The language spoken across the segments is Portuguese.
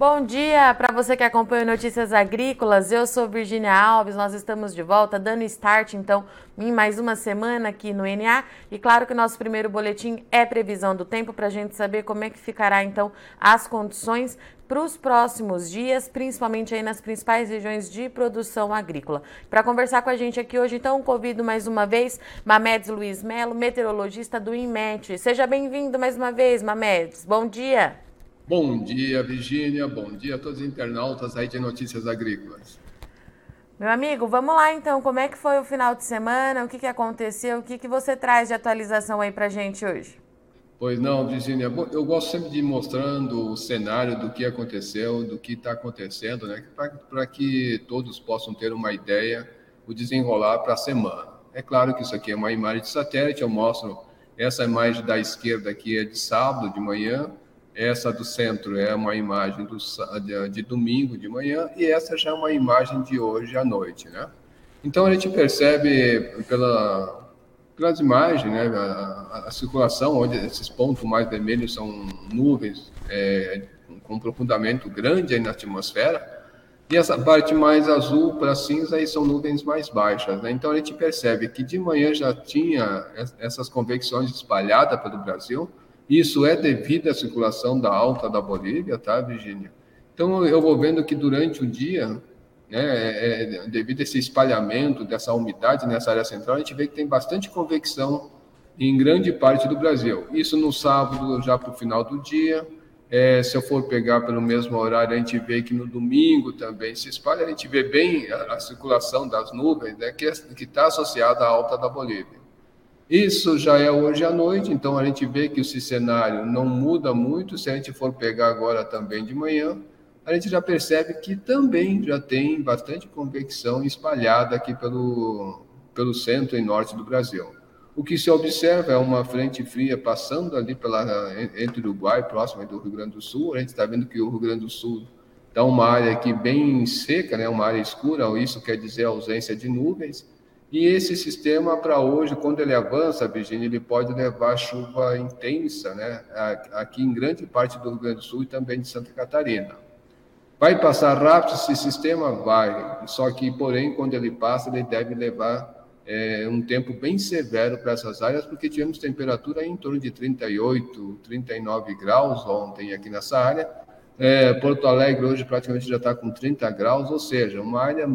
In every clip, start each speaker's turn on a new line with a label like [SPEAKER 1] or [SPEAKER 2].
[SPEAKER 1] Bom dia para você que acompanha Notícias Agrícolas. Eu sou Virginia Alves. Nós estamos de volta, dando start então em mais uma semana aqui no NA. E claro que o nosso primeiro boletim é previsão do tempo para a gente saber como é que ficará então as condições para os próximos dias, principalmente aí nas principais regiões de produção agrícola. Para conversar com a gente aqui hoje, então, convido mais uma vez Mamedes Luiz Melo, meteorologista do INMET. Seja bem-vindo mais uma vez, Mamedes. Bom dia.
[SPEAKER 2] Bom dia, Virgínia. Bom dia a todos os internautas aí de Notícias Agrícolas.
[SPEAKER 1] Meu amigo, vamos lá então. Como é que foi o final de semana? O que, que aconteceu? O que, que você traz de atualização aí para gente hoje?
[SPEAKER 2] Pois não, Virgínia. Eu gosto sempre de ir mostrando o cenário do que aconteceu, do que está acontecendo, né? Para que todos possam ter uma ideia, o desenrolar para a semana. É claro que isso aqui é uma imagem de satélite. Eu mostro essa imagem da esquerda aqui é de sábado de manhã essa do centro é uma imagem do, de, domingo de manhã e essa já é uma imagem de hoje à noite, né? Então a gente percebe pela, pelas imagens, né, a, a, circulação, onde esses pontos mais vermelhos são nuvens é, com um aprofundamento grande aí na atmosfera, e essa parte mais azul para cinza aí são nuvens mais baixas. Né? Então a gente percebe que de manhã já tinha essas convecções espalhadas pelo Brasil, isso é devido à circulação da alta da Bolívia, tá, Virgínia? Então, eu vou vendo que durante o dia, né, é, é, devido a esse espalhamento dessa umidade nessa área central, a gente vê que tem bastante convecção em grande parte do Brasil. Isso no sábado, já para o final do dia. É, se eu for pegar pelo mesmo horário, a gente vê que no domingo também se espalha, a gente vê bem a, a circulação das nuvens, né, que está associada à alta da Bolívia. Isso já é hoje à noite, então a gente vê que esse cenário não muda muito. Se a gente for pegar agora também de manhã, a gente já percebe que também já tem bastante convecção espalhada aqui pelo, pelo centro e norte do Brasil. O que se observa é uma frente fria passando ali pela, entre o Uruguai, próximo do Rio Grande do Sul. A gente está vendo que o Rio Grande do Sul está uma área aqui bem seca, né, uma área escura, isso quer dizer ausência de nuvens. E esse sistema, para hoje, quando ele avança, Virginia, ele pode levar chuva intensa, né? Aqui em grande parte do Rio Grande do Sul e também de Santa Catarina. Vai passar rápido esse sistema? Vai. Só que, porém, quando ele passa, ele deve levar é, um tempo bem severo para essas áreas, porque tivemos temperatura em torno de 38, 39 graus ontem aqui nessa área. É, Porto Alegre hoje praticamente já está com 30 graus, ou seja, uma área,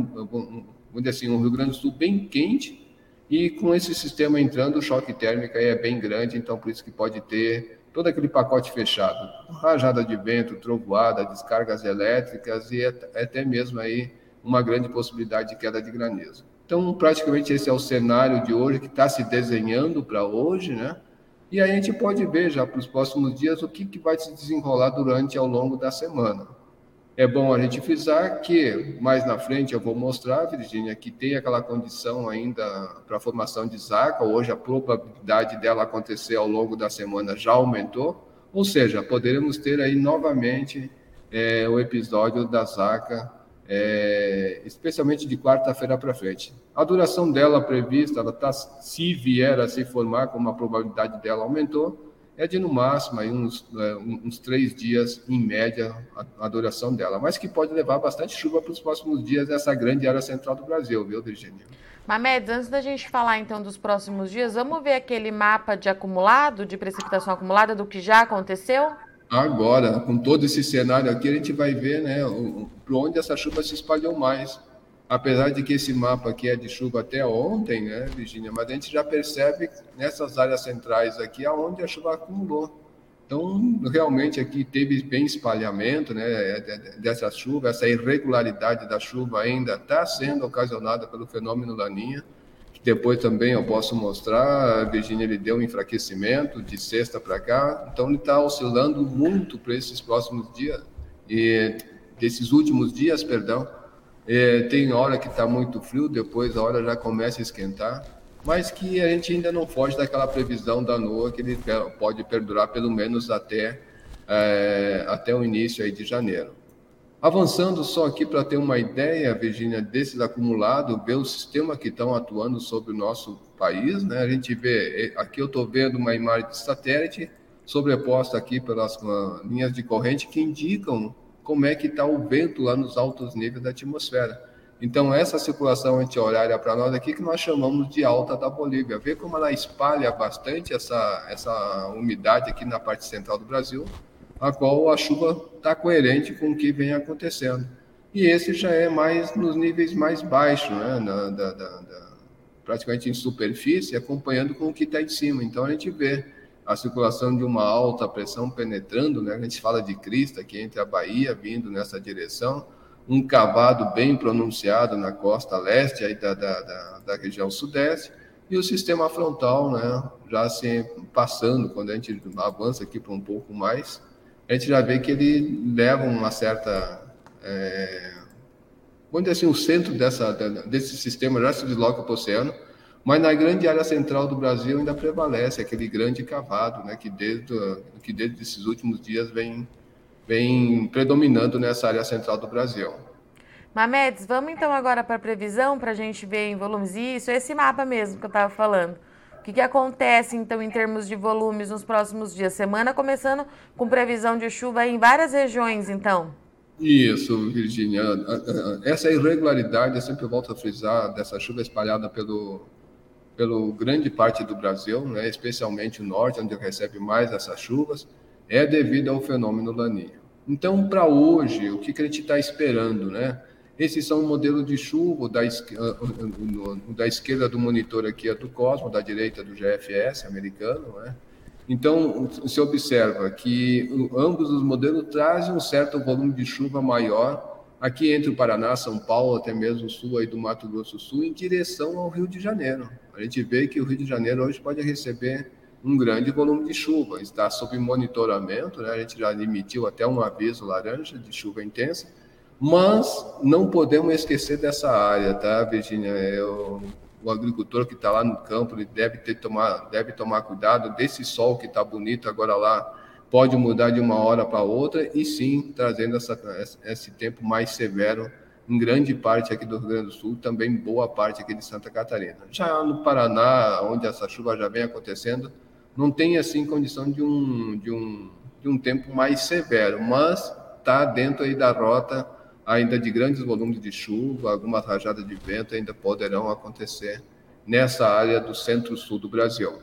[SPEAKER 2] vamos dizer assim, um Rio Grande do Sul bem quente e com esse sistema entrando, o choque térmico é bem grande, então por isso que pode ter todo aquele pacote fechado. Rajada de vento, trovoada, descargas elétricas e até mesmo aí uma grande possibilidade de queda de granizo. Então, praticamente esse é o cenário de hoje que está se desenhando para hoje, né? E aí a gente pode ver já para os próximos dias o que, que vai se desenrolar durante ao longo da semana. É bom a gente frisar que mais na frente eu vou mostrar, Virginia, que tem aquela condição ainda para a formação de zaca. Hoje a probabilidade dela acontecer ao longo da semana já aumentou, ou seja, poderemos ter aí novamente é, o episódio da zaca, é, especialmente de quarta-feira para frente. A duração dela prevista, ela tá, se vier a se formar, como a probabilidade dela aumentou, é de no máximo aí uns, é, uns três dias em média a, a, duração dela, mas que pode levar bastante chuva para os próximos dias nessa grande área central do Brasil, viu, Virginia?
[SPEAKER 1] Mamedes, antes da gente falar então dos próximos dias, vamos ver aquele mapa de acumulado, de precipitação acumulada do que já aconteceu?
[SPEAKER 2] Agora, com todo esse cenário aqui, a gente vai ver né, para onde essa chuva se espalhou mais apesar de que esse mapa aqui é de chuva até ontem, né, Virginia, mas a gente já percebe nessas áreas centrais aqui aonde a chuva acumulou. Então, realmente aqui teve bem espalhamento né, dessa chuva, essa irregularidade da chuva ainda está sendo ocasionada pelo fenômeno Laninha, que depois também eu posso mostrar, a Virginia ele deu um enfraquecimento de sexta para cá, então ele está oscilando muito para esses próximos dias, e desses últimos dias, perdão, é, tem hora que está muito frio, depois a hora já começa a esquentar, mas que a gente ainda não foge daquela previsão da NOAA que ele pode perdurar pelo menos até, é, até o início aí de janeiro. Avançando só aqui para ter uma ideia, Virginia, desses acumulados, ver o sistema que estão atuando sobre o nosso país, né? A gente vê, aqui eu estou vendo uma imagem de satélite sobreposta aqui pelas linhas de corrente que indicam como é que está o vento lá nos altos níveis da atmosfera. Então, essa circulação anti-horária para nós aqui que nós chamamos de alta da Bolívia. Vê como ela espalha bastante essa, essa umidade aqui na parte central do Brasil, a qual a chuva está coerente com o que vem acontecendo. E esse já é mais nos níveis mais baixos, né? Na, da, da, da, praticamente em superfície, acompanhando com o que está em cima. Então, a gente vê a circulação de uma alta pressão penetrando, né? A gente fala de crista aqui entre a Bahia, vindo nessa direção, um cavado bem pronunciado na costa leste aí da, da, da, da região sudeste, e o sistema frontal, né, já se passando, quando a gente avança aqui para um pouco mais, a gente já vê que ele leva uma certa. É, dizer assim, o centro dessa, desse sistema já se desloca para o oceano, mas na grande área central do Brasil ainda prevalece aquele grande cavado, né, que desde, que desde esses últimos dias vem vem predominando nessa área central do Brasil.
[SPEAKER 1] Mamedes, vamos então agora para a previsão, para a gente ver em volumes isso, esse mapa mesmo que eu estava falando. O que, que acontece então em termos de volumes nos próximos dias? Semana começando com previsão de chuva em várias regiões, então.
[SPEAKER 2] Isso, Virginia. Essa irregularidade, eu sempre volto a frisar, dessa chuva espalhada pelo, pelo grande parte do Brasil, né, especialmente o norte, onde recebe mais essas chuvas é devido ao fenômeno Laninha. Então, para hoje, o que, que a gente está esperando, né? Esses são o modelo de chuva, da, ah, da esquerda do monitor aqui é do Cosmo, da direita do GFS americano, né? Então, se observa que ambos os modelos trazem um certo volume de chuva maior aqui entre o Paraná, São Paulo, até mesmo o sul aí do Mato Grosso do Sul, em direção ao Rio de Janeiro. A gente vê que o Rio de Janeiro hoje pode receber um grande volume de chuva. Está sob monitoramento, né? a gente já emitiu até um aviso laranja de chuva intensa, mas não podemos esquecer dessa área, tá, Virginia? Eu, o agricultor que está lá no campo ele deve ter tomar, deve tomar cuidado desse sol que está bonito agora lá pode mudar de uma hora para outra e sim trazendo essa, esse tempo mais severo em grande parte aqui do Rio Grande do Sul, também boa parte aqui de Santa Catarina. Já no Paraná, onde essa chuva já vem acontecendo, não tem assim condição de um, de um, de um tempo mais severo, mas está dentro aí da rota ainda de grandes volumes de chuva, algumas rajadas de vento ainda poderão acontecer nessa área do centro-sul do Brasil.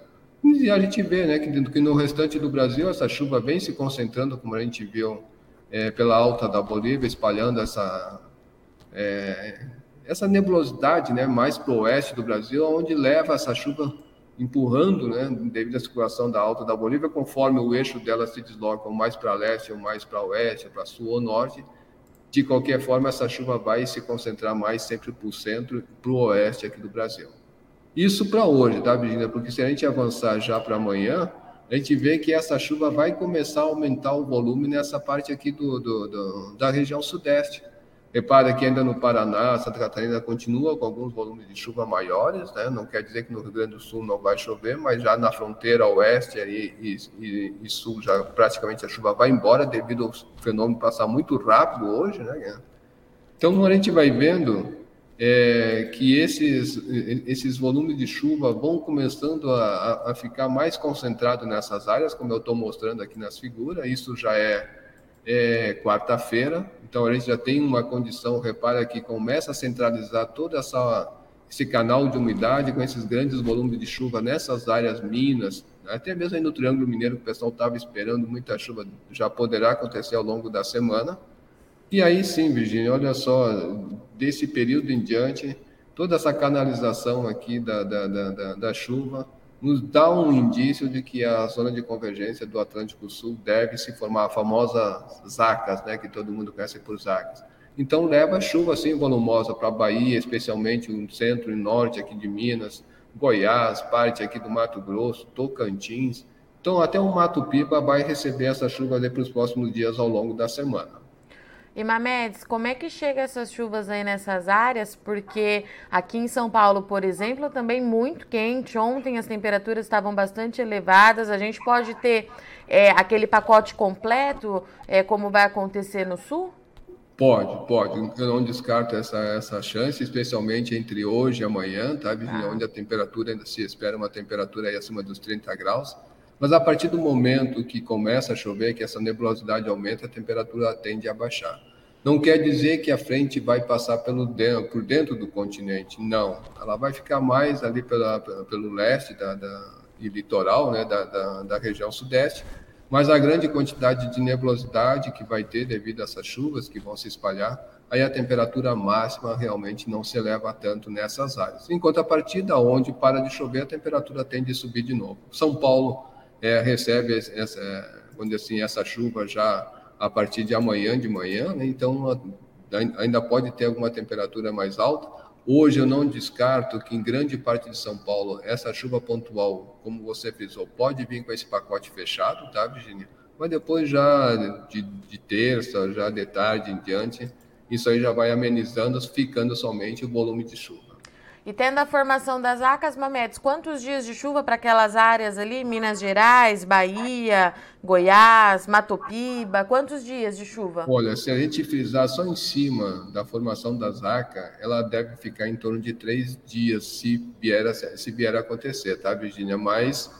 [SPEAKER 2] E a gente vê né, que, no restante do Brasil essa chuva vem se concentrando, como a gente viu, é, pela alta da Bolívia, espalhando essa, é, essa nebulosidade né, mais para o oeste do Brasil, onde leva essa chuva empurrando, né, devido à circulação da alta da Bolívia, conforme o eixo dela se desloca mais para leste ou mais para oeste, para sul ou norte. De qualquer forma, essa chuva vai se concentrar mais sempre para o centro para o oeste aqui do Brasil. Isso para hoje, tá, Virginia? Porque se a gente avançar já para amanhã, a gente vê que essa chuva vai começar a aumentar o volume nessa parte aqui do, do, do da região sudeste. Repara que ainda no Paraná, Santa Catarina continua com alguns volumes de chuva maiores, né? não quer dizer que no Rio Grande do Sul não vai chover, mas já na fronteira oeste e, e, e, sul já praticamente a chuva vai embora devido ao fenômeno passar muito rápido hoje. Né? Então a gente vai vendo é, que esses, esses volumes de chuva vão começando a, a ficar mais concentrados nessas áreas, como eu estou mostrando aqui nas figuras, isso já é é quarta-feira, então a gente já tem uma condição, repara que começa a centralizar todo essa, esse canal de umidade com esses grandes volumes de chuva nessas áreas minas, até mesmo aí no Triângulo Mineiro, que o pessoal estava esperando muita chuva, já poderá acontecer ao longo da semana. E aí sim, Virginia, olha só, desse período em diante, toda essa canalização aqui da, da, da, da chuva, nos dá um indício de que a zona de convergência do Atlântico Sul deve se formar, a famosa ZACAS, né, que todo mundo conhece por ZACAS. Então leva chuva assim volumosa para a Bahia, especialmente o centro e norte aqui de Minas, Goiás, parte aqui do Mato Grosso, Tocantins. Então até o Mato Piba vai receber essa chuva para os próximos dias ao longo da semana.
[SPEAKER 1] E Mamedes, como é que chega essas chuvas aí nessas áreas? Porque aqui em São Paulo, por exemplo, também muito quente. Ontem as temperaturas estavam bastante elevadas. A gente pode ter é, aquele pacote completo, é, como vai acontecer no sul?
[SPEAKER 2] Pode, pode. Eu não descarto essa, essa chance, especialmente entre hoje e amanhã, tá? Ah. Onde a temperatura ainda se espera uma temperatura aí acima dos 30 graus. Mas a partir do momento que começa a chover, que essa nebulosidade aumenta, a temperatura tende a baixar. Não quer dizer que a frente vai passar pelo dentro, por dentro do continente, não. Ela vai ficar mais ali pela, pelo leste da, da, e litoral né, da, da, da região sudeste, mas a grande quantidade de nebulosidade que vai ter devido a essas chuvas que vão se espalhar, aí a temperatura máxima realmente não se eleva tanto nessas áreas. Enquanto a partir da onde para de chover, a temperatura tende a subir de novo. São Paulo é, recebe essa, quando assim, essa chuva já a partir de amanhã de manhã, né? então ainda pode ter alguma temperatura mais alta. Hoje eu não descarto que em grande parte de São Paulo essa chuva pontual, como você frisou, pode vir com esse pacote fechado, tá, Virginia? Mas depois já de, de terça, já de tarde em diante, isso aí já vai amenizando, ficando somente o volume de chuva.
[SPEAKER 1] E tendo a formação das ACAS, Mamedes, quantos dias de chuva para aquelas áreas ali? Minas Gerais, Bahia, Goiás, Matopiba, quantos dias de chuva?
[SPEAKER 2] Olha, se a gente frisar só em cima da formação das ACA, ela deve ficar em torno de três dias, se vier a, se vier a acontecer, tá, Virginia? Mas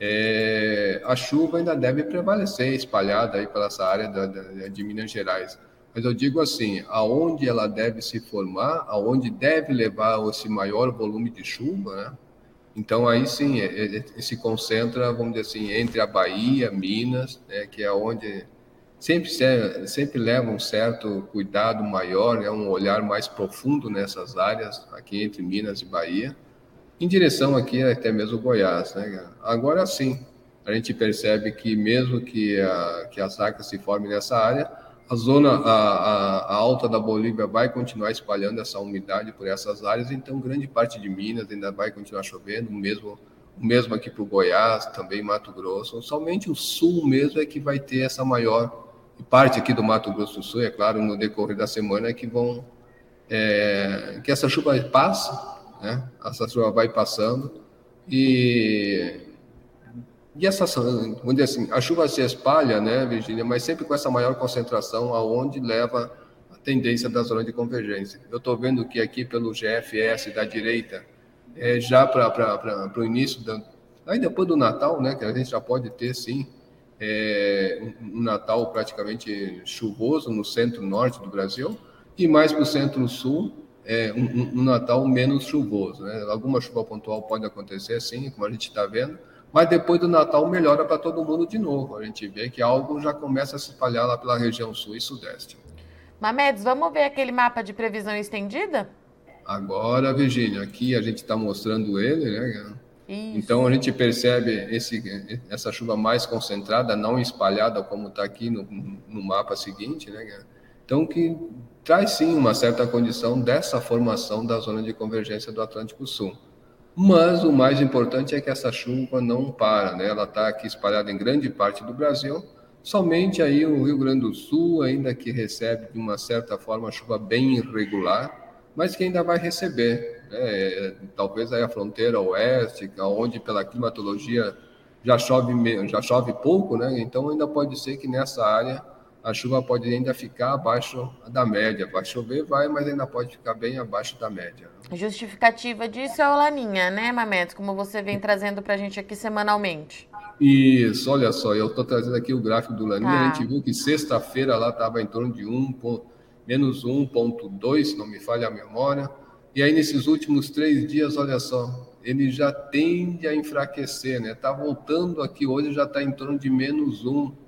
[SPEAKER 2] é, a chuva ainda deve prevalecer espalhada aí pela essa área da, da, de Minas Gerais. Mas eu digo assim, aonde ela deve se formar, aonde deve levar esse maior volume de chuva, né? Então aí sim, ele, é, é, se concentra, vamos dizer assim, entre a Bahia, Minas, né, que é onde sempre sempre leva um certo cuidado maior, né, um olhar mais profundo nessas áreas aqui entre Minas e Bahia, em direção aqui até mesmo Goiás, né? Agora sim, a gente percebe que mesmo que a que a saca se forme nessa área, a zona a, a, alta da Bolívia vai continuar espalhando essa umidade por essas áreas, então grande parte de Minas ainda vai continuar chovendo, mesmo mesmo aqui para o Goiás, também Mato Grosso. Somente o sul mesmo é que vai ter essa maior parte aqui do Mato Grosso do Sul, é claro, no decorrer da semana é que vão é, que essa chuva passa, né? Essa chuva vai passando e e essa, vamos dizer assim, a chuva se espalha, né, Virginia, mas sempre com essa maior concentração aonde leva a tendência da zona de convergência. Eu estou vendo que aqui pelo GFS da direita, é, já para o início, da, aí depois do Natal, né, que a gente já pode ter, sim, é, um Natal praticamente chuvoso no centro-norte do Brasil, e mais para o centro-sul, é, um, um, Natal menos chuvoso. Né? Alguma chuva pontual pode acontecer, sim, como a gente está vendo, mas depois do Natal melhora para todo mundo de novo. A gente vê que algo já começa a se espalhar lá pela região sul e sudeste.
[SPEAKER 1] Mamedes, vamos ver aquele mapa de previsão estendida?
[SPEAKER 2] Agora, Virgínia, aqui a gente está mostrando ele, né? Isso. Então a gente percebe esse, essa chuva mais concentrada, não espalhada como está aqui no, no, mapa seguinte, né? Então que traz sim uma certa condição dessa formação da zona de convergência do Atlântico Sul. Mas o mais importante é que essa chuva não para, né? Ela está aqui espalhada em grande parte do Brasil. Somente aí o Rio Grande do Sul, ainda que recebe de uma certa forma chuva bem irregular, mas que ainda vai receber. Né? Talvez aí a fronteira oeste, onde pela climatologia já chove, já chove pouco, né? Então ainda pode ser que nessa área a chuva pode ainda ficar abaixo da média. Vai chover, vai, mas ainda pode ficar bem abaixo da média.
[SPEAKER 1] Justificativa disso é o Laninha, né, Mametes? Como você vem trazendo para a gente aqui semanalmente.
[SPEAKER 2] Isso, olha só, eu estou trazendo aqui o gráfico do Laninha. Tá. A gente viu que sexta-feira lá estava em torno de 1, menos 1,2, se não me falha a memória. E aí, nesses últimos três dias, olha só, ele já tende a enfraquecer, né? Está voltando aqui hoje, já está em torno de menos 1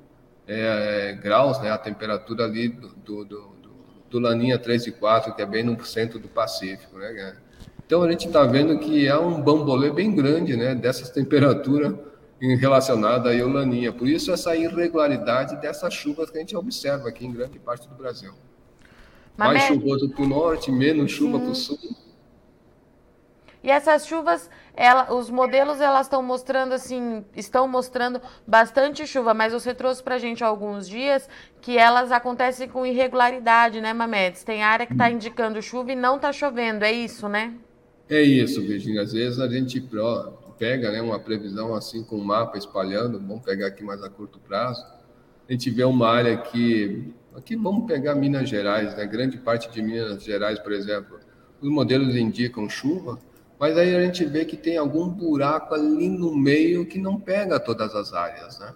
[SPEAKER 2] é, graus, né? A temperatura ali do, do, do, do Laninha 3 e 4, que é bem no centro do Pacífico, né? Então a gente está vendo que há um bambolê bem grande, né? Dessas temperaturas relacionada ao Laninha. Por isso essa irregularidade dessas chuvas que a gente observa aqui em grande parte do Brasil. Mas Mais chuvoso para o norte, menos chuva para o sul.
[SPEAKER 1] E essas chuvas, ela, os modelos elas estão mostrando assim, estão mostrando bastante chuva, mas você trouxe para a gente há alguns dias que elas acontecem com irregularidade, né, Mamedes? Tem área que está indicando chuva e não está chovendo, é isso, né?
[SPEAKER 2] É isso, Virginia. Às vezes a gente pega né, uma previsão assim com um mapa espalhando, vamos pegar aqui mais a curto prazo, a gente vê uma área que, aqui vamos pegar Minas Gerais, né? grande parte de Minas Gerais, por exemplo, os modelos indicam chuva, mas aí a gente vê que tem algum buraco ali no meio que não pega todas as áreas, né?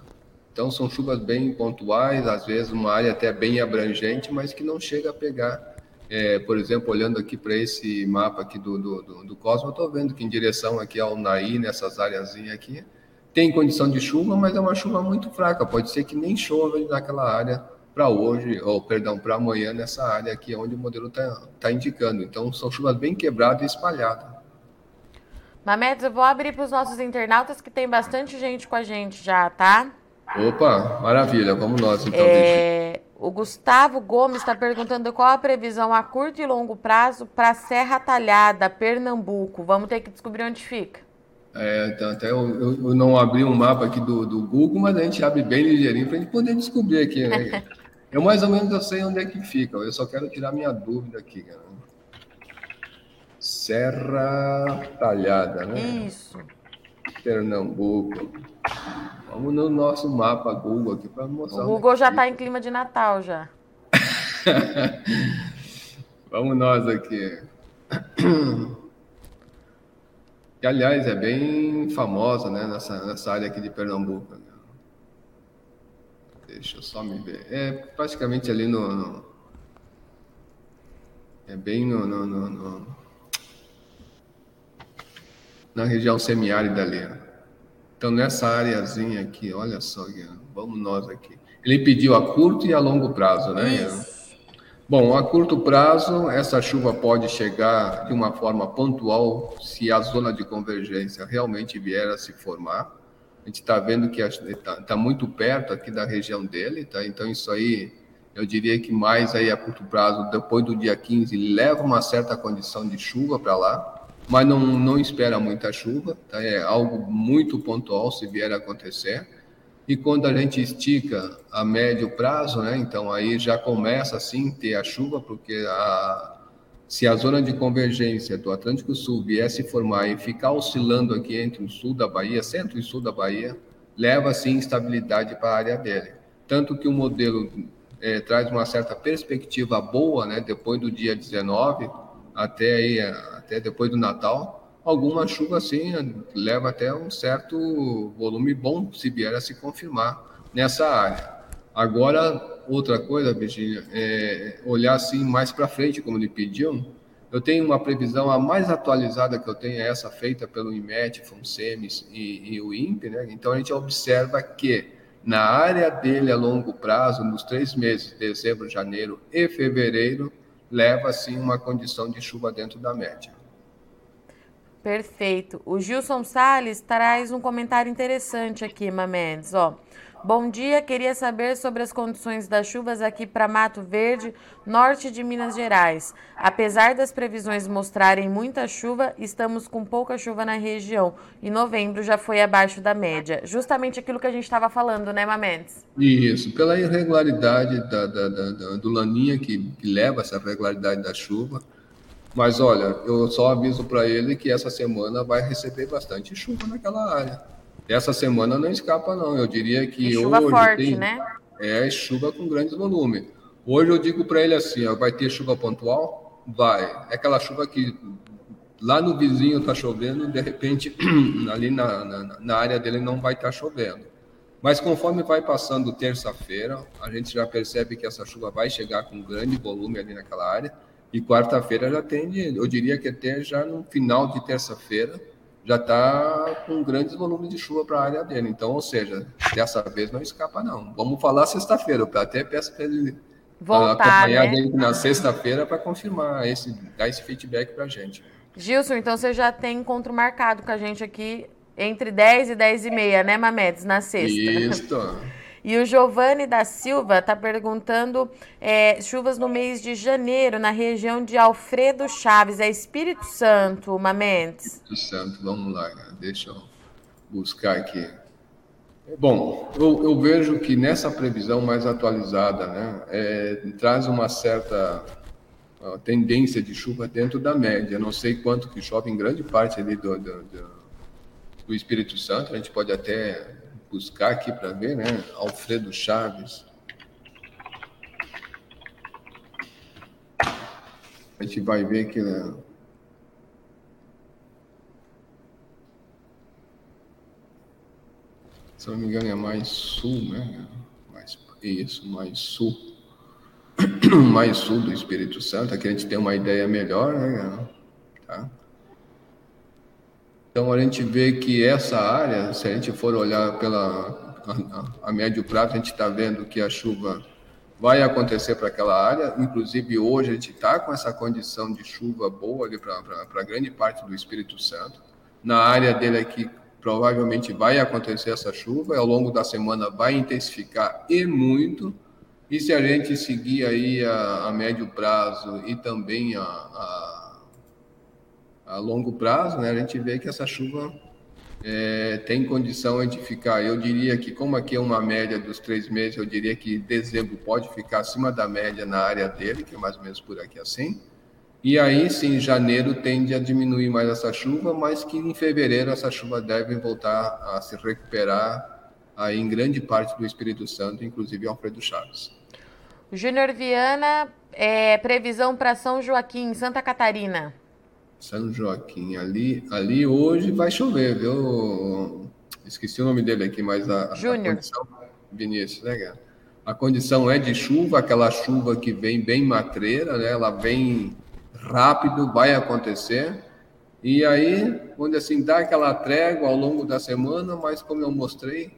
[SPEAKER 2] Então são chuvas bem pontuais, às vezes uma área até bem abrangente, mas que não chega a pegar. É, por exemplo, olhando aqui para esse mapa aqui do, do, do, do Cosmo, estou vendo que em direção aqui ao Naí, nessas áreas aqui, tem condição de chuva, mas é uma chuva muito fraca. Pode ser que nem chova naquela área para hoje, ou perdão, para amanhã nessa área aqui onde o modelo está tá indicando. Então são chuvas bem quebradas e espalhadas.
[SPEAKER 1] Mamedes, eu vou abrir para os nossos internautas que tem bastante gente com a gente já, tá?
[SPEAKER 2] Opa, maravilha, vamos nós então.
[SPEAKER 1] É, o Gustavo Gomes está perguntando qual a previsão a curto e longo prazo para Serra Talhada, Pernambuco. Vamos ter que descobrir onde fica.
[SPEAKER 2] É, então, até eu, eu, não abri um mapa aqui do, do Google, mas a gente abre bem ligeirinho para a gente poder descobrir aqui. Né? eu mais ou menos eu sei onde é que fica, eu só quero tirar minha dúvida aqui, cara. Serra Talhada, né?
[SPEAKER 1] Isso.
[SPEAKER 2] Pernambuco. Vamos no nosso mapa Google aqui para mostrar.
[SPEAKER 1] O Google já está em clima de Natal já.
[SPEAKER 2] Vamos nós aqui. Que, aliás, é bem famosa né, nessa, nessa área aqui de Pernambuco. Né? Deixa eu só me ver. É praticamente ali no. no é bem no, no, no na região semiárida ali. Então, nessa áreazinha aqui, olha só, vamos nós aqui. Ele pediu a curto e a longo prazo, né? Bom, a curto prazo, essa chuva pode chegar de uma forma pontual se a zona de convergência realmente vier a se formar. A gente está vendo que está tá muito perto aqui da região dele, tá? Então, isso aí, eu diria que mais aí a curto prazo, depois do dia 15, leva uma certa condição de chuva para lá mas não, não espera muita chuva, tá? é algo muito pontual se vier a acontecer. E quando a gente estica a médio prazo, né, então aí já começa assim ter a chuva, porque a, se a zona de convergência do Atlântico Sul vier se formar e ficar oscilando aqui entre o sul da Bahia, centro e sul da Bahia, leva sim estabilidade para a área dele. Tanto que o modelo é, traz uma certa perspectiva boa, né, depois do dia 19 até aí até depois do Natal, alguma chuva assim leva até um certo volume bom, se vier a se confirmar nessa área. Agora, outra coisa, Virginia, é olhar assim mais para frente, como ele pediu. Eu tenho uma previsão, a mais atualizada que eu tenho é essa feita pelo IMET, FUNSEMIS e, e o INPE, né? Então a gente observa que na área dele a longo prazo, nos três meses, dezembro, janeiro e fevereiro, leva assim uma condição de chuva dentro da média.
[SPEAKER 1] Perfeito. O Gilson Sales traz um comentário interessante aqui, Mamedes. Ó, bom dia, queria saber sobre as condições das chuvas aqui para Mato Verde, norte de Minas Gerais. Apesar das previsões mostrarem muita chuva, estamos com pouca chuva na região. E novembro já foi abaixo da média. Justamente aquilo que a gente estava falando, né, Mamedes?
[SPEAKER 2] Isso, pela irregularidade da, da, da, do Laninha que, que leva essa irregularidade da chuva mas olha, eu só aviso para ele que essa semana vai receber bastante chuva naquela área. Essa semana não escapa, não. Eu diria que e chuva hoje forte, tem, né? É chuva com grandes volumes. Hoje eu digo para ele assim: ó, vai ter chuva pontual? Vai. É aquela chuva que lá no vizinho está chovendo, de repente ali na, na, na área dele não vai estar tá chovendo. Mas conforme vai passando terça-feira, a gente já percebe que essa chuva vai chegar com grande volume ali naquela área e quarta-feira já tem, eu diria que até já no final de terça-feira, já está com grandes volumes de chuva para a área dele. Então, ou seja, dessa vez não escapa, não. Vamos falar sexta-feira. Eu até peço para ele Voltar, acompanhar né? na sexta-feira para confirmar esse, dar esse feedback para a gente.
[SPEAKER 1] Gilson, então você já tem encontro marcado com a gente aqui entre 10 e 10 e meia, né, Mamedes, na sexta.
[SPEAKER 2] Isso.
[SPEAKER 1] E o Giovanni da Silva está perguntando é, chuvas no mês de janeiro na região de Alfredo Chaves, é Espírito Santo, Mamentes?
[SPEAKER 2] Espírito Santo, vamos lá, deixa eu buscar aqui. Bom, eu, eu vejo que nessa previsão mais atualizada, né, é, traz uma certa tendência de chuva dentro da média. Não sei quanto que chove em grande parte ali do, do, do, do Espírito Santo. A gente pode até buscar aqui para ver, né? Alfredo Chaves. A gente vai ver que né? se não me engano é mais sul, né? Mais, isso, mais sul. mais sul do Espírito Santo, aqui a gente tem uma ideia melhor, né? Tá? Então a gente vê que essa área, se a gente for olhar pela a, a, médio prazo, a gente está vendo que a chuva vai acontecer para aquela área. Inclusive hoje a gente está com essa condição de chuva boa ali para grande parte do Espírito Santo. Na área dele aqui provavelmente vai acontecer essa chuva, ao longo da semana vai intensificar e muito. E se a gente seguir aí a, a médio prazo e também a, a a longo prazo, né, a gente vê que essa chuva é, tem condição de ficar. Eu diria que, como aqui é uma média dos três meses, eu diria que dezembro pode ficar acima da média na área dele, que é mais ou menos por aqui assim. E aí, sim, janeiro tende a diminuir mais essa chuva, mas que em fevereiro essa chuva deve voltar a se recuperar aí em grande parte do Espírito Santo, inclusive Alfredo Chaves.
[SPEAKER 1] Júnior Viana, é, previsão para São Joaquim, Santa Catarina.
[SPEAKER 2] São Joaquim. Ali, ali hoje vai chover, viu? Esqueci o nome dele aqui, mas a,
[SPEAKER 1] Júnior.
[SPEAKER 2] a condição. Vinícius, né, A condição é de chuva, aquela chuva que vem bem matreira, né? Ela vem rápido, vai acontecer. E aí, quando assim dá aquela trégua ao longo da semana, mas como eu mostrei,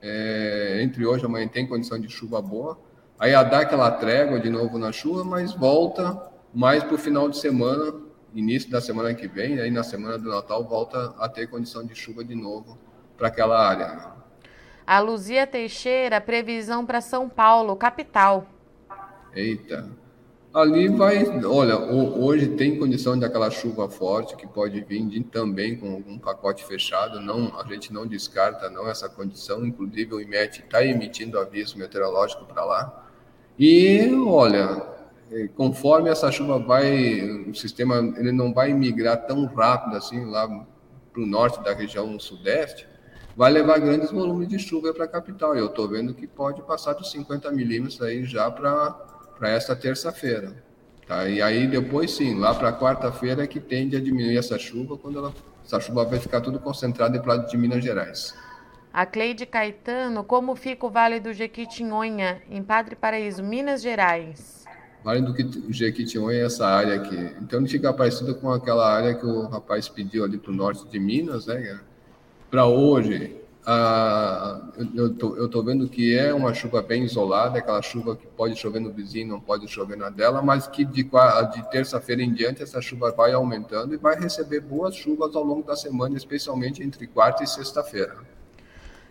[SPEAKER 2] é, entre hoje e amanhã tem condição de chuva boa. Aí dá aquela trégua de novo na chuva, mas volta mais para o final de semana, início da semana que vem, aí na semana do Natal, volta a ter condição de chuva de novo para aquela área.
[SPEAKER 1] A Luzia Teixeira, previsão para São Paulo, capital.
[SPEAKER 2] Eita. Ali vai, olha, hoje tem condição daquela chuva forte que pode vir também com algum pacote fechado. Não, a gente não descarta não essa condição. Inclusive o IMET está emitindo aviso meteorológico para lá. E olha, conforme essa chuva vai, o sistema ele não vai migrar tão rápido assim lá para o norte da região sudeste, vai levar grandes volumes de chuva para a capital. Eu estou vendo que pode passar dos 50 milímetros aí já para esta terça-feira. Tá? E aí depois sim, lá para quarta-feira é que tende a diminuir essa chuva, quando ela, essa chuva vai ficar tudo concentrada em Plano de Minas Gerais.
[SPEAKER 1] A Cleide Caetano, como fica o Vale do Jequitinhonha, em Padre Paraíso, Minas Gerais?
[SPEAKER 2] Vale do Jequitinhonha é essa área aqui. Então fica parecido com aquela área que o rapaz pediu ali para o norte de Minas, né? Para hoje, a, eu estou vendo que é uma chuva bem isolada, aquela chuva que pode chover no vizinho, não pode chover na dela, mas que de, de terça-feira em diante essa chuva vai aumentando e vai receber boas chuvas ao longo da semana, especialmente entre quarta e sexta-feira.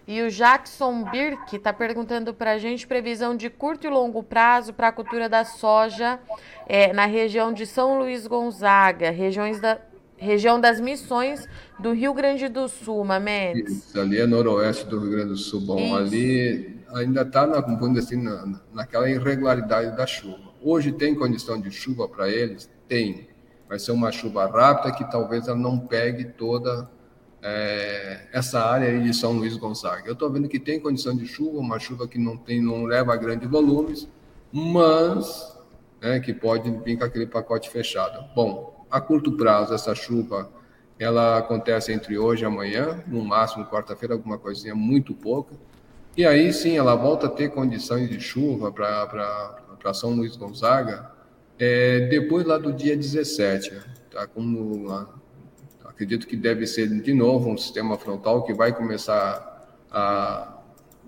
[SPEAKER 1] E o Jackson Birk está perguntando para a gente previsão de curto e longo prazo para a cultura da soja é, na região de São Luís Gonzaga, regiões da, região das missões do Rio Grande do Sul, Mamedes.
[SPEAKER 2] Isso, ali é noroeste do Rio Grande do Sul. Bom, Isso. ali ainda está na, assim, na, naquela irregularidade da chuva. Hoje tem condição de chuva para eles? Tem. Vai ser uma chuva rápida que talvez ela não pegue toda é, essa área de São Luís Gonzaga. Eu estou vendo que tem condição de chuva, uma chuva que não, tem, não leva a grandes volumes, mas né, que pode vir com aquele pacote fechado. Bom, a curto prazo, essa chuva ela acontece entre hoje e amanhã, no máximo quarta-feira, alguma coisinha muito pouca. E aí sim, ela volta a ter condições de chuva para São Luís Gonzaga é, depois lá do dia 17. Tá? Como acredito que deve ser de novo um sistema frontal que vai começar a,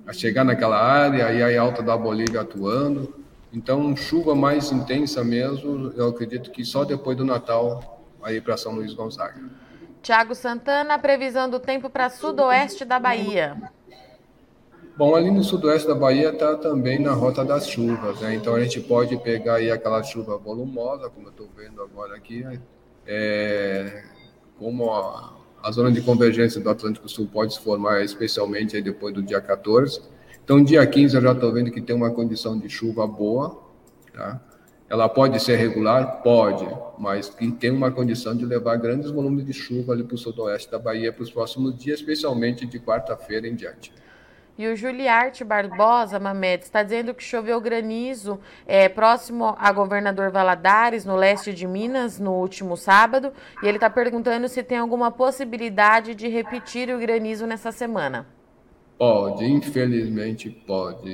[SPEAKER 2] a chegar naquela área, e aí a alta da Bolívia atuando. Então, chuva mais intensa mesmo, eu acredito que só depois do Natal aí para São Luís Gonzaga.
[SPEAKER 1] Tiago Santana, previsão do tempo para sudoeste da Bahia.
[SPEAKER 2] Bom, ali no sudoeste da Bahia está também na rota das chuvas, né? Então a gente pode pegar aí aquela chuva volumosa, como eu estou vendo agora aqui, é, como a, a zona de convergência do Atlântico Sul pode se formar especialmente depois do dia 14. Então, dia 15 eu já estou vendo que tem uma condição de chuva boa, tá? Ela pode ser regular? Pode, mas que tem uma condição de levar grandes volumes de chuva ali para o sudoeste da Bahia para os próximos dias, especialmente de quarta-feira em diante.
[SPEAKER 1] E o Juliarte Barbosa, Mamed, está dizendo que choveu granizo é, próximo a governador Valadares, no leste de Minas, no último sábado. E ele está perguntando se tem alguma possibilidade de repetir o granizo nessa semana.
[SPEAKER 2] Pode, infelizmente pode.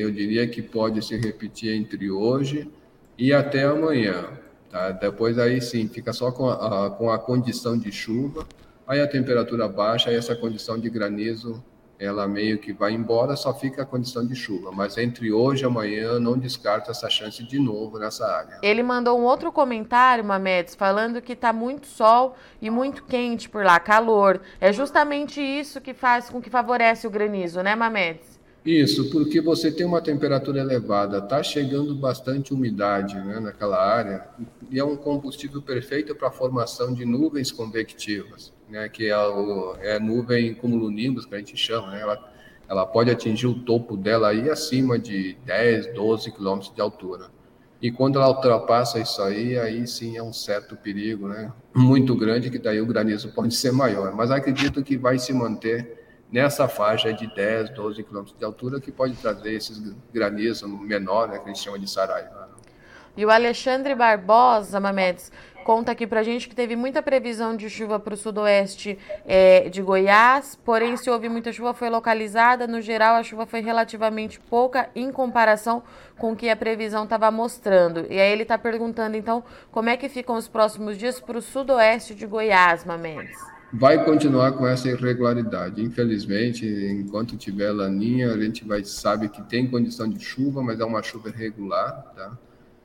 [SPEAKER 2] Eu diria que pode se repetir entre hoje e até amanhã. Tá? Depois aí sim, fica só com a, com a condição de chuva, aí a temperatura baixa, aí essa condição de granizo ela meio que vai embora, só fica a condição de chuva. Mas entre hoje e amanhã, não descarto essa chance de novo nessa área.
[SPEAKER 1] Ele mandou um outro comentário, Mamedes, falando que está muito sol e muito quente por lá, calor. É justamente isso que faz com que favorece o granizo, né, Mamedes?
[SPEAKER 2] Isso, porque você tem uma temperatura elevada, está chegando bastante umidade né, naquela área, e é um combustível perfeito para a formação de nuvens convectivas né, que é, o, é nuvem cumulonimbus, que a gente chama, né, ela, ela pode atingir o topo dela aí acima de 10, 12 quilômetros de altura. E quando ela ultrapassa isso aí, aí sim é um certo perigo, né? Muito grande, que daí o granizo pode ser maior. Mas acredito que vai se manter nessa faixa de 10, 12 quilômetros de altura, que pode trazer esses granizos menor, né, que a gente chama de saraiva.
[SPEAKER 1] E o Alexandre Barbosa, Mamedes, conta aqui pra gente que teve muita previsão de chuva para o sudoeste é, de Goiás, porém, se houve muita chuva, foi localizada. No geral, a chuva foi relativamente pouca em comparação com o que a previsão estava mostrando. E aí ele está perguntando, então, como é que ficam os próximos dias para o sudoeste de Goiás, Mamedes?
[SPEAKER 2] Vai continuar com essa irregularidade. Infelizmente, enquanto tiver laninha, a gente vai sabe que tem condição de chuva, mas é uma chuva irregular, tá?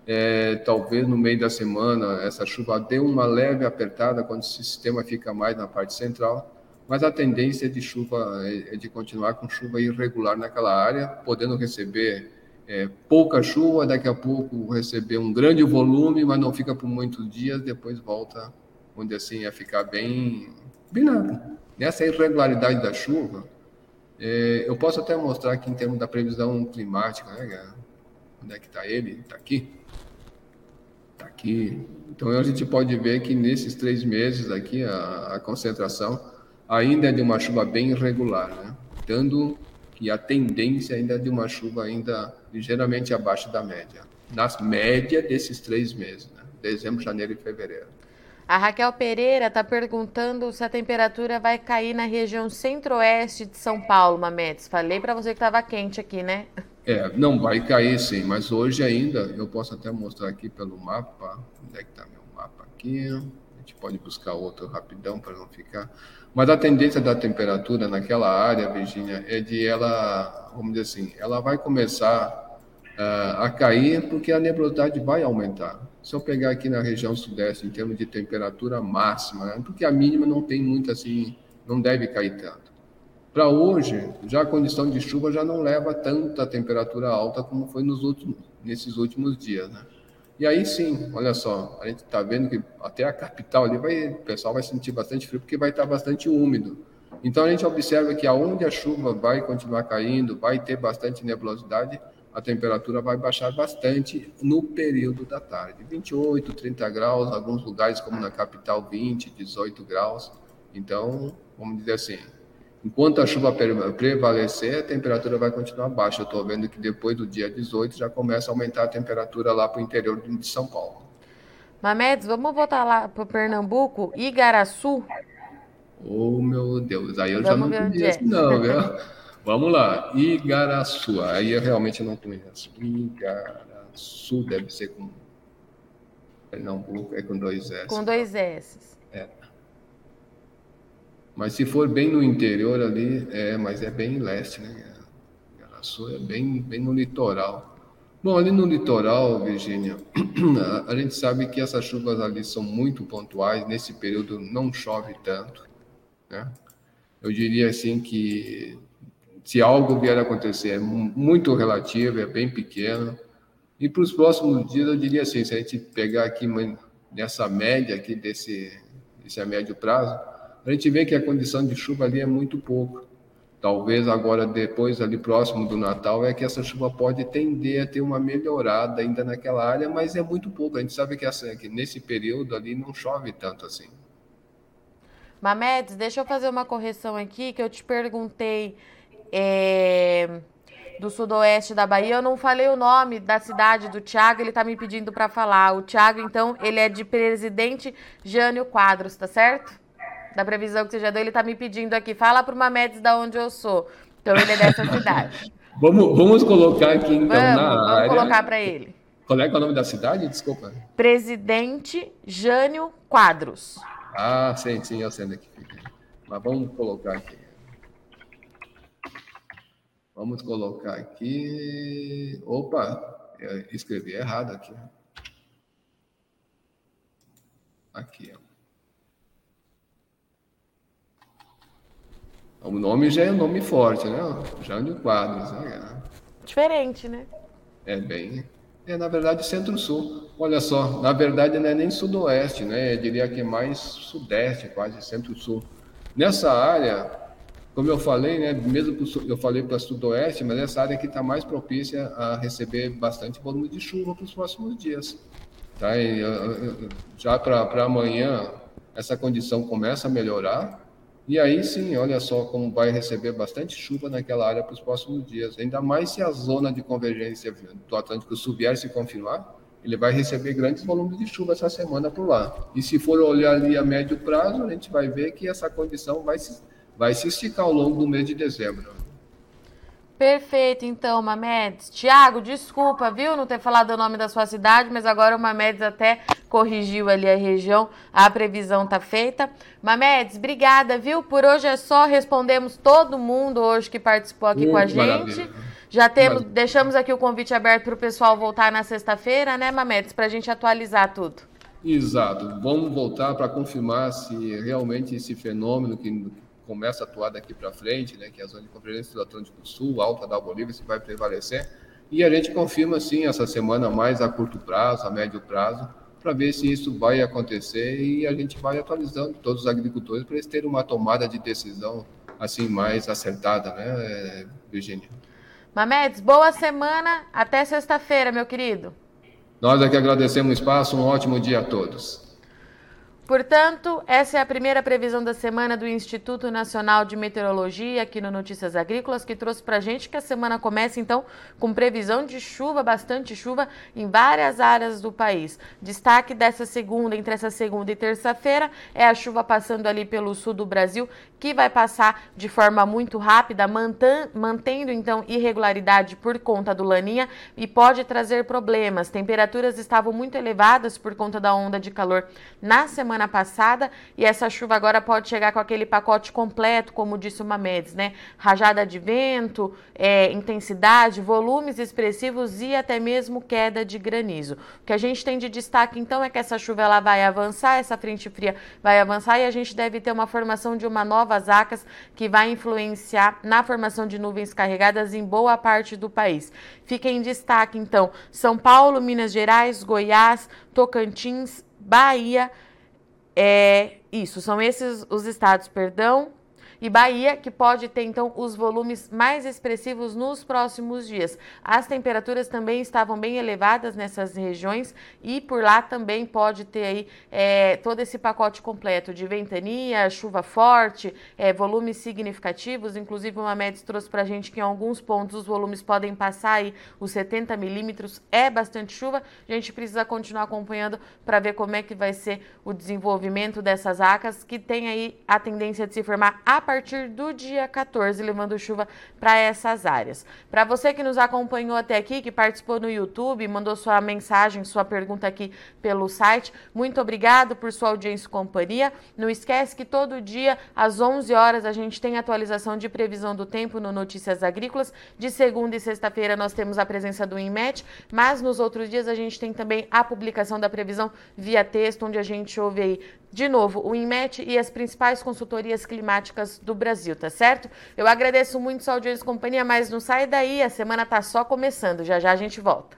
[SPEAKER 2] É, talvez no meio da semana essa chuva dê uma leve apertada quando o sistema fica mais na parte central, mas a tendência de chuva é, é de continuar com chuva irregular naquela área, podendo receber é, pouca chuva, daqui a pouco receber um grande volume, mas não fica por muitos dias, depois volta, onde assim a ficar bem, bem nada. Nessa irregularidade da chuva, é, eu posso até mostrar aqui em termos da previsão climática, né, Onde é que está ele? Está aqui aqui. Então a gente pode ver que nesses três meses aqui a, a concentração ainda é de uma chuva bem irregular, né? Dando que a tendência ainda é de uma chuva ainda ligeiramente abaixo da média, nas médias desses três meses, né? dezembro, janeiro e fevereiro.
[SPEAKER 1] A Raquel Pereira está perguntando se a temperatura vai cair na região centro-oeste de São Paulo, Mamedes. Falei para você que estava quente aqui, né?
[SPEAKER 2] É, não vai cair sim, mas hoje ainda, eu posso até mostrar aqui pelo mapa, onde é que está meu mapa aqui, a gente pode buscar outro rapidão para não ficar, mas a tendência da temperatura naquela área, Virginia, é de ela, vamos dizer assim, ela vai começar uh, a cair porque a nebulosidade vai aumentar. Se eu pegar aqui na região sudeste, em termos de temperatura máxima, né, porque a mínima não tem muito assim, não deve cair tanto. Para hoje, já a condição de chuva já não leva tanta temperatura alta como foi nos últimos, nesses últimos dias, né? E aí sim, olha só, a gente está vendo que até a capital ali vai, o pessoal vai sentir bastante frio porque vai estar tá bastante úmido. Então a gente observa que aonde a chuva vai continuar caindo, vai ter bastante nebulosidade, a temperatura vai baixar bastante no período da tarde. 28, 30 graus, alguns lugares como na capital 20, 18 graus. Então, vamos dizer assim, Enquanto a chuva prevalecer, a temperatura vai continuar baixa. Eu estou vendo que depois do dia 18 já começa a aumentar a temperatura lá para o interior de São Paulo.
[SPEAKER 1] Mamedes, vamos voltar lá para Pernambuco, Igaraçu.
[SPEAKER 2] Oh, meu Deus, aí eu vamos já não conheço, é. não, viu? vamos lá, Igaraçu. Aí eu realmente não conheço. Igaraçu deve ser com. Pernambuco é com dois S.
[SPEAKER 1] Com dois S.
[SPEAKER 2] Mas se for bem no interior ali, é, mas é bem leste, né? Garaçu é bem, bem no litoral. Bom, ali no litoral, Virgínia, a gente sabe que essas chuvas ali são muito pontuais, nesse período não chove tanto, né? Eu diria assim que se algo vier a acontecer é muito relativo, é bem pequeno. E para os próximos dias, eu diria assim, se a gente pegar aqui nessa média aqui desse, desse a médio prazo, a gente vê que a condição de chuva ali é muito pouco. Talvez agora, depois, ali próximo do Natal, é que essa chuva pode tender a ter uma melhorada ainda naquela área, mas é muito pouco. A gente sabe que, essa, que nesse período ali não chove tanto assim.
[SPEAKER 1] Mamedes, deixa eu fazer uma correção aqui, que eu te perguntei é, do sudoeste da Bahia. Eu não falei o nome da cidade do Tiago, ele está me pedindo para falar. O Tiago, então, ele é de Presidente Jânio Quadros, tá certo? Da previsão que você já deu, ele está me pedindo aqui. Fala para uma Mamedes da onde eu sou. Então ele é dessa cidade.
[SPEAKER 2] Vamos, vamos colocar aqui então vamos, na
[SPEAKER 1] vamos
[SPEAKER 2] área.
[SPEAKER 1] Vamos colocar para ele.
[SPEAKER 2] Qual é, é o nome da cidade? Desculpa.
[SPEAKER 1] Presidente Jânio Quadros.
[SPEAKER 2] Ah, sim, sim, eu sei onde é que fica. Mas vamos colocar aqui. Vamos colocar aqui. Opa, escrevi errado aqui. Aqui, ó. O nome já é um nome forte, né? Jânio Quadros. Né?
[SPEAKER 1] Diferente, né?
[SPEAKER 2] É bem. É, na verdade, centro-sul. Olha só, na verdade não é nem sudoeste, né? Eu diria que é mais sudeste, quase centro-sul. Nessa área, como eu falei, né? Mesmo eu falei para sudoeste, mas essa área aqui está mais propícia a receber bastante volume de chuva para os próximos dias. Tá? E, já para amanhã, essa condição começa a melhorar. E aí sim, olha só como vai receber bastante chuva naquela área para os próximos dias. Ainda mais se a zona de convergência do Atlântico Sul vier se confirmar, ele vai receber grandes volumes de chuva essa semana por lá. E se for olhar ali a médio prazo, a gente vai ver que essa condição vai se, vai se esticar ao longo do mês de dezembro.
[SPEAKER 1] Perfeito, então, Mamedes. Tiago, desculpa, viu, não ter falado o nome da sua cidade, mas agora o Mamedes até corrigiu ali a região, a previsão tá feita. Mamedes, obrigada, viu? Por hoje é só, respondemos todo mundo hoje que participou aqui com a gente. Maravilha. Já temos, deixamos aqui o convite aberto para o pessoal voltar na sexta-feira, né, Mamedes, para a gente atualizar tudo.
[SPEAKER 2] Exato. Vamos voltar para confirmar se realmente esse fenômeno que começa a atuar daqui para frente, né, que é a zona de convergência do Atlântico Sul, alta da Bolívia, se vai prevalecer. E a gente confirma, sim, essa semana mais a curto prazo, a médio prazo, para ver se isso vai acontecer e a gente vai atualizando todos os agricultores para eles terem uma tomada de decisão assim mais acertada, né, Virginia?
[SPEAKER 1] Mamedes, boa semana, até sexta-feira, meu querido.
[SPEAKER 2] Nós aqui agradecemos o espaço, um ótimo dia a todos.
[SPEAKER 1] Portanto, essa é a primeira previsão da semana do Instituto Nacional de Meteorologia aqui no Notícias Agrícolas, que trouxe para a gente que a semana começa então com previsão de chuva, bastante chuva em várias áreas do país. Destaque dessa segunda, entre essa segunda e terça-feira, é a chuva passando ali pelo sul do Brasil, que vai passar de forma muito rápida, mantendo então irregularidade por conta do Laninha e pode trazer problemas. Temperaturas estavam muito elevadas por conta da onda de calor na semana semana passada e essa chuva agora pode chegar com aquele pacote completo, como disse o Mamedes, né? Rajada de vento, é, intensidade, volumes expressivos e até mesmo queda de granizo. O que a gente tem de destaque então é que essa chuva ela vai avançar, essa frente fria vai avançar e a gente deve ter uma formação de uma nova zacas que vai influenciar na formação de nuvens carregadas em boa parte do país. Fica em destaque então São Paulo, Minas Gerais, Goiás, Tocantins, Bahia, é, isso, são esses os estados, perdão, e Bahia, que pode ter então os volumes mais expressivos nos próximos dias. As temperaturas também estavam bem elevadas nessas regiões e por lá também pode ter aí é, todo esse pacote completo de ventania, chuva forte, é, volumes significativos. Inclusive, uma média trouxe para a gente que em alguns pontos os volumes podem passar aí os 70 milímetros. É bastante chuva. A gente precisa continuar acompanhando para ver como é que vai ser o desenvolvimento dessas acas que tem aí a tendência de se formar a partir do dia 14, levando chuva para essas áreas. Para você que nos acompanhou até aqui, que participou no YouTube, mandou sua mensagem, sua pergunta aqui pelo site, muito obrigado por sua audiência e companhia. Não esquece que todo dia, às 11 horas, a gente tem atualização de previsão do tempo no Notícias Agrícolas. De segunda e sexta-feira nós temos a presença do INMET, mas nos outros dias a gente tem também a publicação da previsão via texto, onde a gente ouve aí de novo, o INMET e as principais consultorias climáticas do Brasil, tá certo? Eu agradeço muito sua audiência e companhia, mas não sai daí, a semana tá só começando, já já a gente volta.